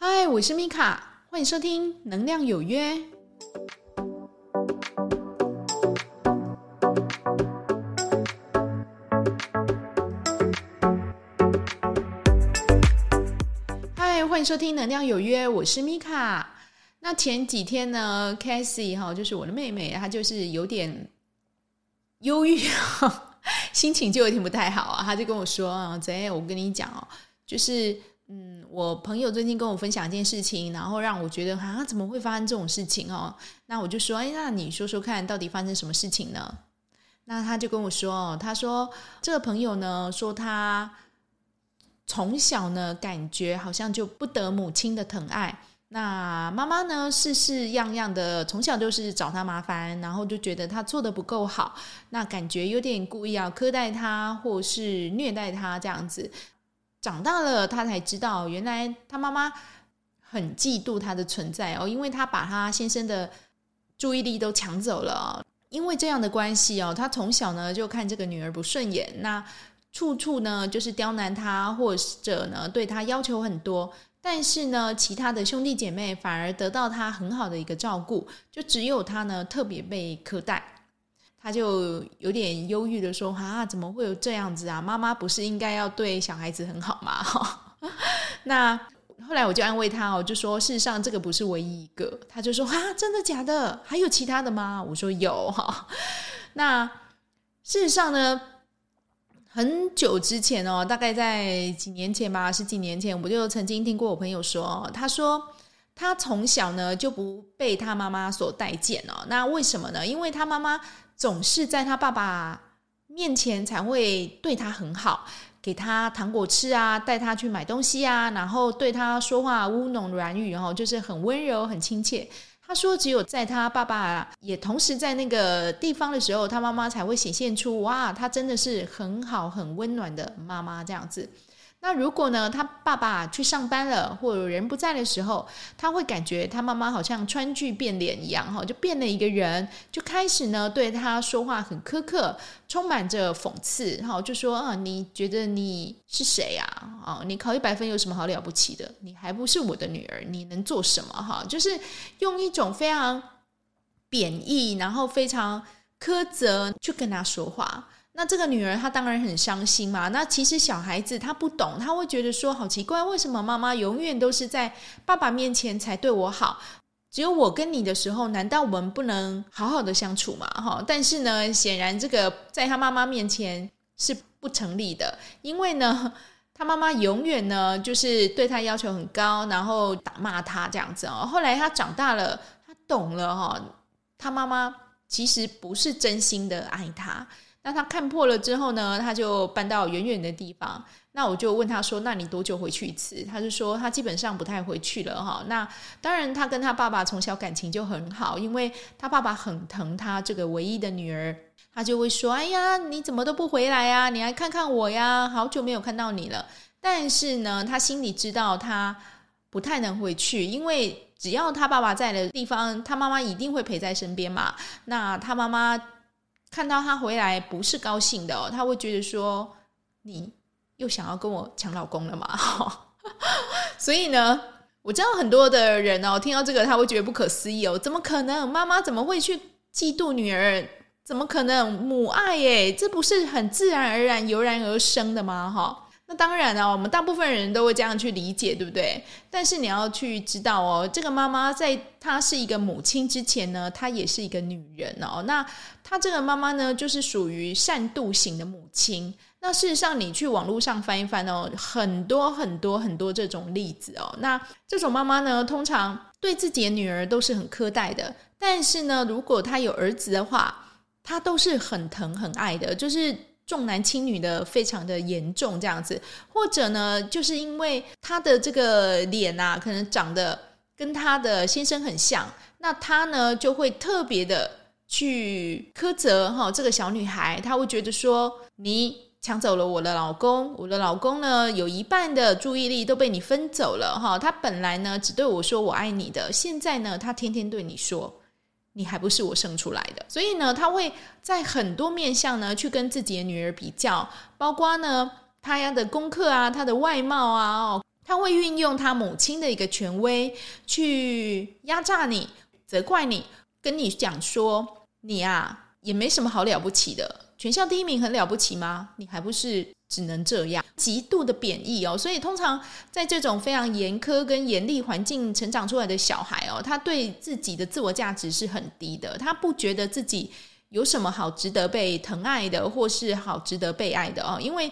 嗨，我是米卡，欢迎收听《能量有约》。嗨，欢迎收听《能量有约》，我是米卡。那前几天呢，Cassie 哈，就是我的妹妹，她就是有点忧郁哈。心情就有点不太好啊，他就跟我说啊，贼，我跟你讲哦，就是嗯，我朋友最近跟我分享一件事情，然后让我觉得啊，怎么会发生这种事情哦？那我就说，哎，那你说说看到底发生什么事情呢？那他就跟我说，他说这个朋友呢，说他从小呢，感觉好像就不得母亲的疼爱。那妈妈呢，事事样样的，从小就是找他麻烦，然后就觉得他做的不够好，那感觉有点故意要苛待他，或是虐待他这样子。长大了，他才知道，原来他妈妈很嫉妒他的存在哦，因为他把他先生的注意力都抢走了。因为这样的关系哦，他从小呢就看这个女儿不顺眼，那处处呢就是刁难他，或者呢对他要求很多。但是呢，其他的兄弟姐妹反而得到他很好的一个照顾，就只有他呢特别被苛待，他就有点忧郁的说：“啊，怎么会有这样子啊？妈妈不是应该要对小孩子很好吗？” 那后来我就安慰他，我就说：“事实上，这个不是唯一一个。”他就说：“啊，真的假的？还有其他的吗？”我说：“有哈。”那事实上呢？很久之前哦，大概在几年前吧，十几年前，我就曾经听过我朋友说，他说他从小呢就不被他妈妈所待见哦。那为什么呢？因为他妈妈总是在他爸爸面前才会对他很好，给他糖果吃啊，带他去买东西啊，然后对他说话乌龙软语，然后就是很温柔、很亲切。他说：“只有在他爸爸也同时在那个地方的时候，他妈妈才会显现出哇，他真的是很好、很温暖的妈妈这样子。”那如果呢，他爸爸去上班了，或者人不在的时候，他会感觉他妈妈好像川剧变脸一样，哈，就变了一个人，就开始呢对他说话很苛刻，充满着讽刺，哈，就说啊，你觉得你是谁呀？啊，你考一百分有什么好了不起的？你还不是我的女儿，你能做什么？哈，就是用一种非常贬义，然后非常苛责去跟他说话。那这个女儿她当然很伤心嘛。那其实小孩子他不懂，他会觉得说好奇怪，为什么妈妈永远都是在爸爸面前才对我好，只有我跟你的时候，难道我们不能好好的相处吗？哈，但是呢，显然这个在他妈妈面前是不成立的，因为呢，他妈妈永远呢就是对他要求很高，然后打骂他这样子哦。后来他长大了，他懂了哈，他妈妈其实不是真心的爱他。那他看破了之后呢，他就搬到远远的地方。那我就问他说：“那你多久回去一次？”他就说他基本上不太回去了哈。那当然，他跟他爸爸从小感情就很好，因为他爸爸很疼他这个唯一的女儿，他就会说：“哎呀，你怎么都不回来呀？你来看看我呀，好久没有看到你了。”但是呢，他心里知道他不太能回去，因为只要他爸爸在的地方，他妈妈一定会陪在身边嘛。那他妈妈。看到他回来不是高兴的哦，他会觉得说，你又想要跟我抢老公了嘛？所以呢，我知道很多的人哦，听到这个他会觉得不可思议哦，怎么可能？妈妈怎么会去嫉妒女儿？怎么可能？母爱耶，这不是很自然而然、油然而生的吗？哈。那当然了，我们大部分人都会这样去理解，对不对？但是你要去知道哦，这个妈妈在她是一个母亲之前呢，她也是一个女人哦。那她这个妈妈呢，就是属于善妒型的母亲。那事实上，你去网络上翻一翻哦，很多很多很多这种例子哦。那这种妈妈呢，通常对自己的女儿都是很苛待的，但是呢，如果她有儿子的话，她都是很疼很爱的，就是。重男轻女的非常的严重，这样子，或者呢，就是因为他的这个脸啊，可能长得跟他的先生很像，那他呢就会特别的去苛责哈这个小女孩，他会觉得说，你抢走了我的老公，我的老公呢有一半的注意力都被你分走了哈，他本来呢只对我说我爱你的，现在呢他天天对你说。你还不是我生出来的，所以呢，他会在很多面相呢去跟自己的女儿比较，包括呢他的功课啊，他的外貌啊，哦，他会运用他母亲的一个权威去压榨你、责怪你，跟你讲说：“你啊，也没什么好了不起的，全校第一名很了不起吗？你还不是只能这样。”极度的贬义哦。所以，通常在这种非常严苛跟严厉环境成长出来的小孩哦，他对自己的自我价值是很低的，他不觉得自己有什么好值得被疼爱的，或是好值得被爱的哦，因为。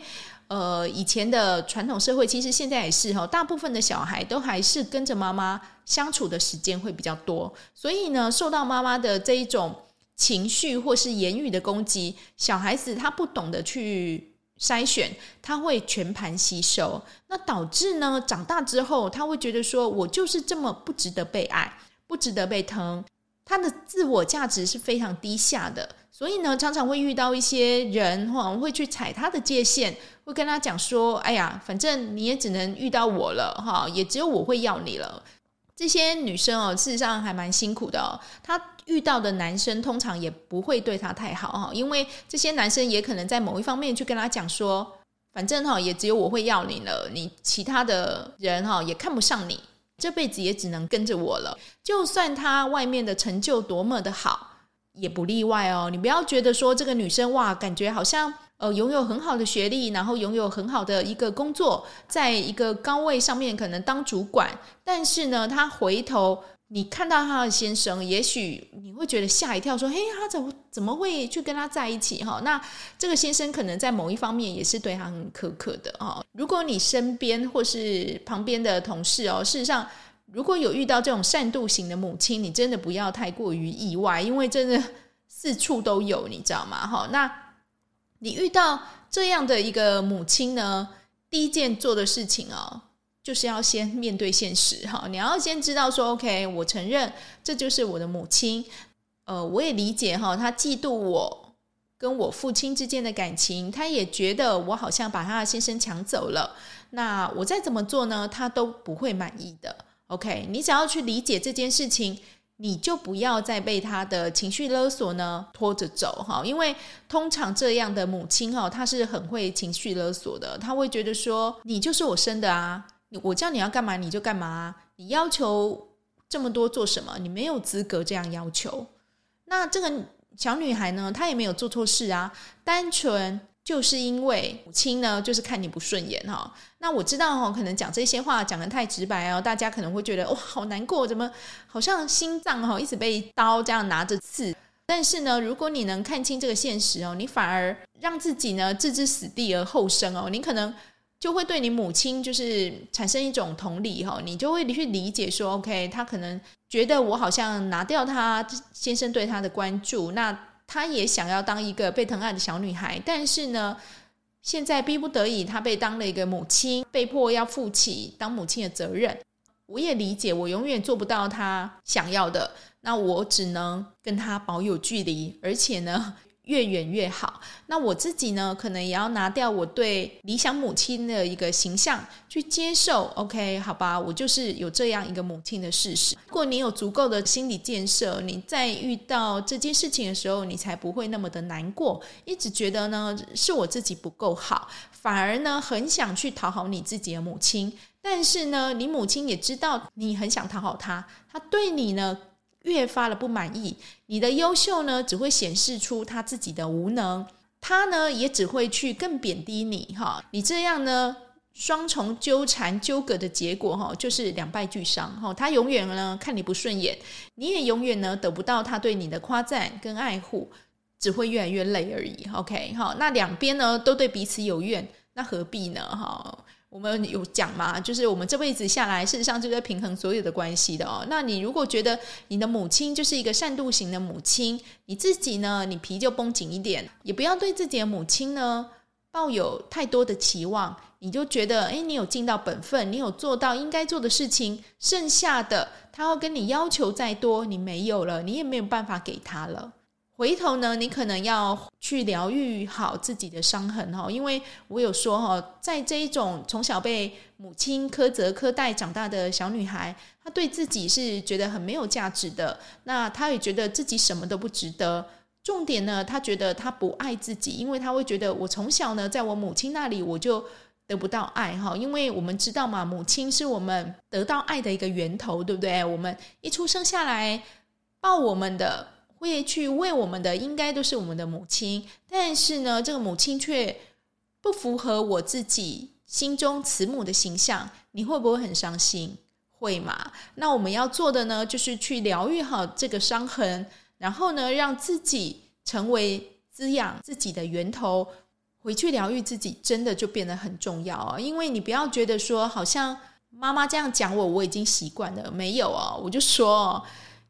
呃，以前的传统社会，其实现在也是哈，大部分的小孩都还是跟着妈妈相处的时间会比较多，所以呢，受到妈妈的这一种情绪或是言语的攻击，小孩子他不懂得去筛选，他会全盘吸收，那导致呢，长大之后他会觉得说，我就是这么不值得被爱，不值得被疼，他的自我价值是非常低下的。所以呢，常常会遇到一些人哈，会去踩他的界限，会跟他讲说：“哎呀，反正你也只能遇到我了哈，也只有我会要你了。”这些女生哦，事实上还蛮辛苦的哦。她遇到的男生通常也不会对她太好哈，因为这些男生也可能在某一方面去跟她讲说：“反正哈，也只有我会要你了，你其他的人哈也看不上你，这辈子也只能跟着我了。就算他外面的成就多么的好。”也不例外哦，你不要觉得说这个女生哇，感觉好像呃拥有很好的学历，然后拥有很好的一个工作，在一个高位上面可能当主管，但是呢，他回头你看到他的先生，也许你会觉得吓一跳，说嘿，他怎么怎么会去跟他在一起哈？那这个先生可能在某一方面也是对他很苛刻的哈。如果你身边或是旁边的同事哦，事实上。如果有遇到这种善妒型的母亲，你真的不要太过于意外，因为真的四处都有，你知道吗？哈，那你遇到这样的一个母亲呢，第一件做的事情哦，就是要先面对现实哈，你要先知道说，OK，我承认这就是我的母亲，呃，我也理解哈，她嫉妒我跟我父亲之间的感情，她也觉得我好像把她的先生抢走了，那我再怎么做呢，她都不会满意的。OK，你只要去理解这件事情，你就不要再被他的情绪勒索呢拖着走哈。因为通常这样的母亲哈，她是很会情绪勒索的。她会觉得说，你就是我生的啊，我叫你要干嘛你就干嘛啊，你要求这么多做什么？你没有资格这样要求。那这个小女孩呢，她也没有做错事啊，单纯。就是因为母亲呢，就是看你不顺眼哈。那我知道哈，可能讲这些话讲得太直白哦，大家可能会觉得哇，好难过，怎么好像心脏哈一直被刀这样拿着刺？但是呢，如果你能看清这个现实哦，你反而让自己呢置之死地而后生哦，你可能就会对你母亲就是产生一种同理哈，你就会去理解说，OK，他可能觉得我好像拿掉他先生对他的关注，那。她也想要当一个被疼爱的小女孩，但是呢，现在逼不得已，她被当了一个母亲，被迫要负起当母亲的责任。我也理解，我永远做不到她想要的，那我只能跟她保有距离，而且呢。越远越好。那我自己呢，可能也要拿掉我对理想母亲的一个形象，去接受。OK，好吧，我就是有这样一个母亲的事实。如果你有足够的心理建设，你在遇到这件事情的时候，你才不会那么的难过，一直觉得呢是我自己不够好，反而呢很想去讨好你自己的母亲。但是呢，你母亲也知道你很想讨好她，她对你呢。越发的不满意，你的优秀呢，只会显示出他自己的无能，他呢也只会去更贬低你哈。你这样呢，双重纠缠纠葛的结果哈，就是两败俱伤哈。他永远呢看你不顺眼，你也永远呢得不到他对你的夸赞跟爱护，只会越来越累而已。OK 哈，那两边呢都对彼此有怨，那何必呢哈？我们有讲嘛，就是我们这辈子下来，事实上就在平衡所有的关系的哦。那你如果觉得你的母亲就是一个善妒型的母亲，你自己呢，你皮就绷紧一点，也不要对自己的母亲呢抱有太多的期望。你就觉得，诶，你有尽到本分，你有做到应该做的事情，剩下的他要跟你要求再多，你没有了，你也没有办法给他了。回头呢，你可能要去疗愈好自己的伤痕哈，因为我有说哈，在这一种从小被母亲苛责苛待长大的小女孩，她对自己是觉得很没有价值的，那她也觉得自己什么都不值得。重点呢，她觉得她不爱自己，因为她会觉得我从小呢，在我母亲那里我就得不到爱哈，因为我们知道嘛，母亲是我们得到爱的一个源头，对不对？我们一出生下来抱我们的，会去喂我们的，应该都是我们的母亲。但是呢，这个母亲却不符合我自己心中慈母的形象，你会不会很伤心？会嘛？那我们要做的呢，就是去疗愈好这个伤痕，然后呢，让自己成为滋养自己的源头。回去疗愈自己，真的就变得很重要啊！因为你不要觉得说，好像妈妈这样讲我，我已经习惯了。没有啊，我就说，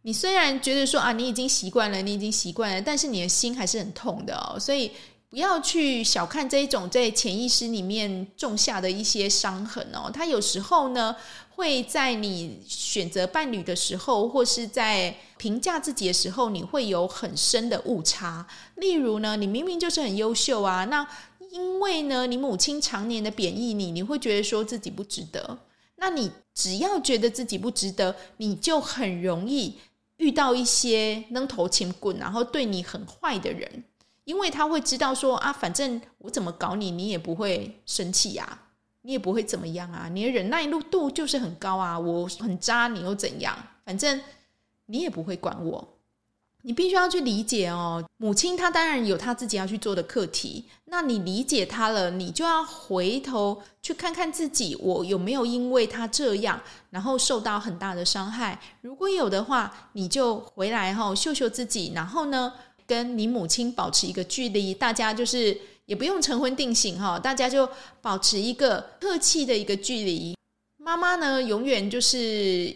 你虽然觉得说啊，你已经习惯了，你已经习惯了，但是你的心还是很痛的哦。所以不要去小看这一种在潜意识里面种下的一些伤痕哦。它有时候呢，会在你选择伴侣的时候，或是在评价自己的时候，你会有很深的误差。例如呢，你明明就是很优秀啊，那因为呢，你母亲常年的贬义你，你会觉得说自己不值得。那你只要觉得自己不值得，你就很容易遇到一些扔头前棍，然后对你很坏的人，因为他会知道说啊，反正我怎么搞你，你也不会生气呀，你也不会怎么样啊，你的忍耐度就是很高啊，我很渣，你又怎样？反正你也不会管我。你必须要去理解哦，母亲她当然有她自己要去做的课题。那你理解她了，你就要回头去看看自己，我有没有因为她这样，然后受到很大的伤害？如果有的话，你就回来哈，秀秀自己，然后呢，跟你母亲保持一个距离，大家就是也不用成婚定型哈，大家就保持一个客气的一个距离。妈妈呢，永远就是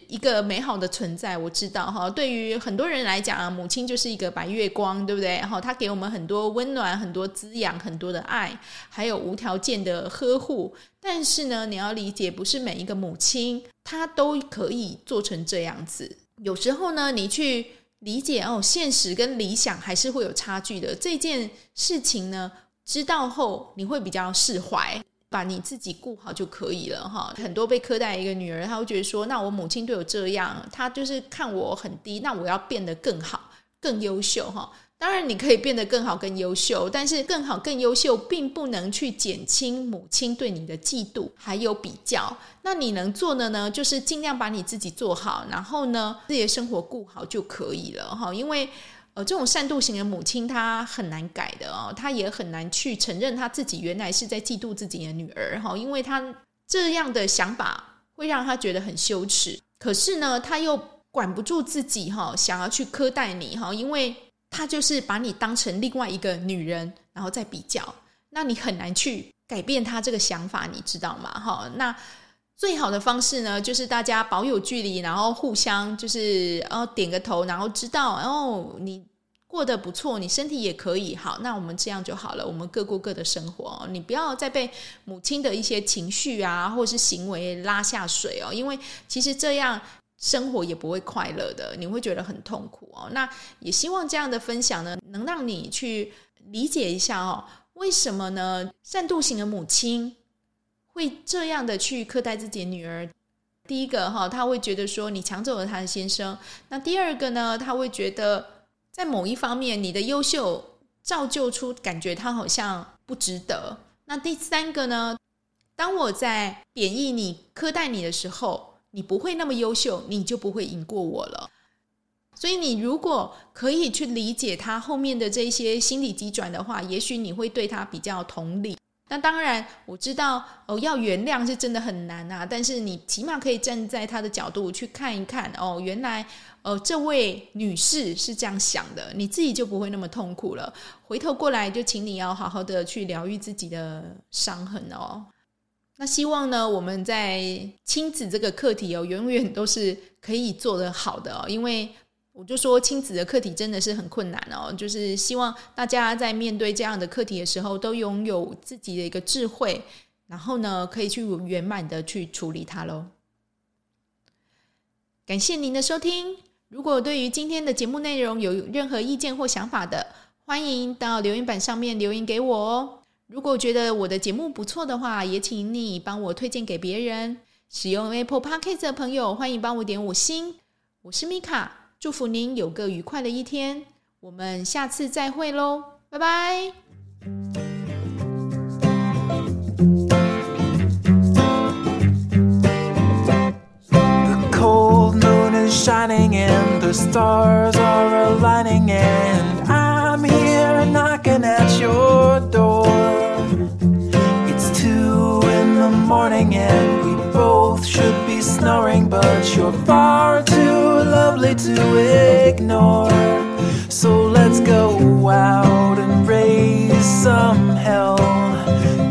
一个美好的存在。我知道哈，对于很多人来讲啊，母亲就是一个白月光，对不对？哈，她给我们很多温暖、很多滋养、很多的爱，还有无条件的呵护。但是呢，你要理解，不是每一个母亲她都可以做成这样子。有时候呢，你去理解哦，现实跟理想还是会有差距的。这件事情呢，知道后你会比较释怀。把你自己顾好就可以了哈。很多被苛待一个女儿，她会觉得说：“那我母亲对我这样，她就是看我很低，那我要变得更好、更优秀哈。”当然，你可以变得更好、更优秀，但是更好、更优秀并不能去减轻母亲对你的嫉妒还有比较。那你能做的呢，就是尽量把你自己做好，然后呢，自己的生活顾好就可以了哈。因为这种善妒型的母亲，她很难改的哦，她也很难去承认她自己原来是在嫉妒自己的女儿哈，因为她这样的想法会让她觉得很羞耻。可是呢，她又管不住自己哈，想要去苛待你哈，因为她就是把你当成另外一个女人，然后再比较，那你很难去改变她这个想法，你知道吗？哈，那。最好的方式呢，就是大家保有距离，然后互相就是哦点个头，然后知道哦你过得不错，你身体也可以好，那我们这样就好了，我们各过各的生活，你不要再被母亲的一些情绪啊或是行为拉下水哦，因为其实这样生活也不会快乐的，你会觉得很痛苦哦。那也希望这样的分享呢，能让你去理解一下哦，为什么呢？善妒型的母亲。会这样的去苛待自己的女儿，第一个哈，他会觉得说你抢走了他的先生。那第二个呢，他会觉得在某一方面你的优秀造就出感觉他好像不值得。那第三个呢，当我在贬义你、苛待你的时候，你不会那么优秀，你就不会赢过我了。所以你如果可以去理解他后面的这些心理急转的话，也许你会对他比较同理。那当然，我知道哦，要原谅是真的很难啊。但是你起码可以站在他的角度去看一看哦，原来呃这位女士是这样想的，你自己就不会那么痛苦了。回头过来，就请你要好好的去疗愈自己的伤痕哦。那希望呢，我们在亲子这个课题哦，永远都是可以做得好的哦，因为。我就说亲子的课题真的是很困难哦，就是希望大家在面对这样的课题的时候，都拥有自己的一个智慧，然后呢，可以去圆满的去处理它喽。感谢您的收听，如果对于今天的节目内容有任何意见或想法的，欢迎到留言板上面留言给我哦。如果觉得我的节目不错的话，也请你帮我推荐给别人。使用 Apple Podcast 的朋友，欢迎帮我点五星。我是米卡。祝福您有个愉快的一天，我们下次再会喽，拜拜。shining and the stars are aligning and I'm here knocking at your door. It's two in the morning and we both should be snoring, but you're lovely to ignore. So let's go out and raise some hell.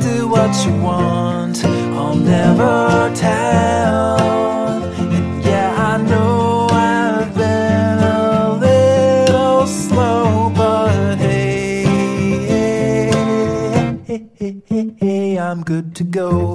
Do what you want, I'll never tell. And yeah, I know I've been a little slow, but hey I'm good to go.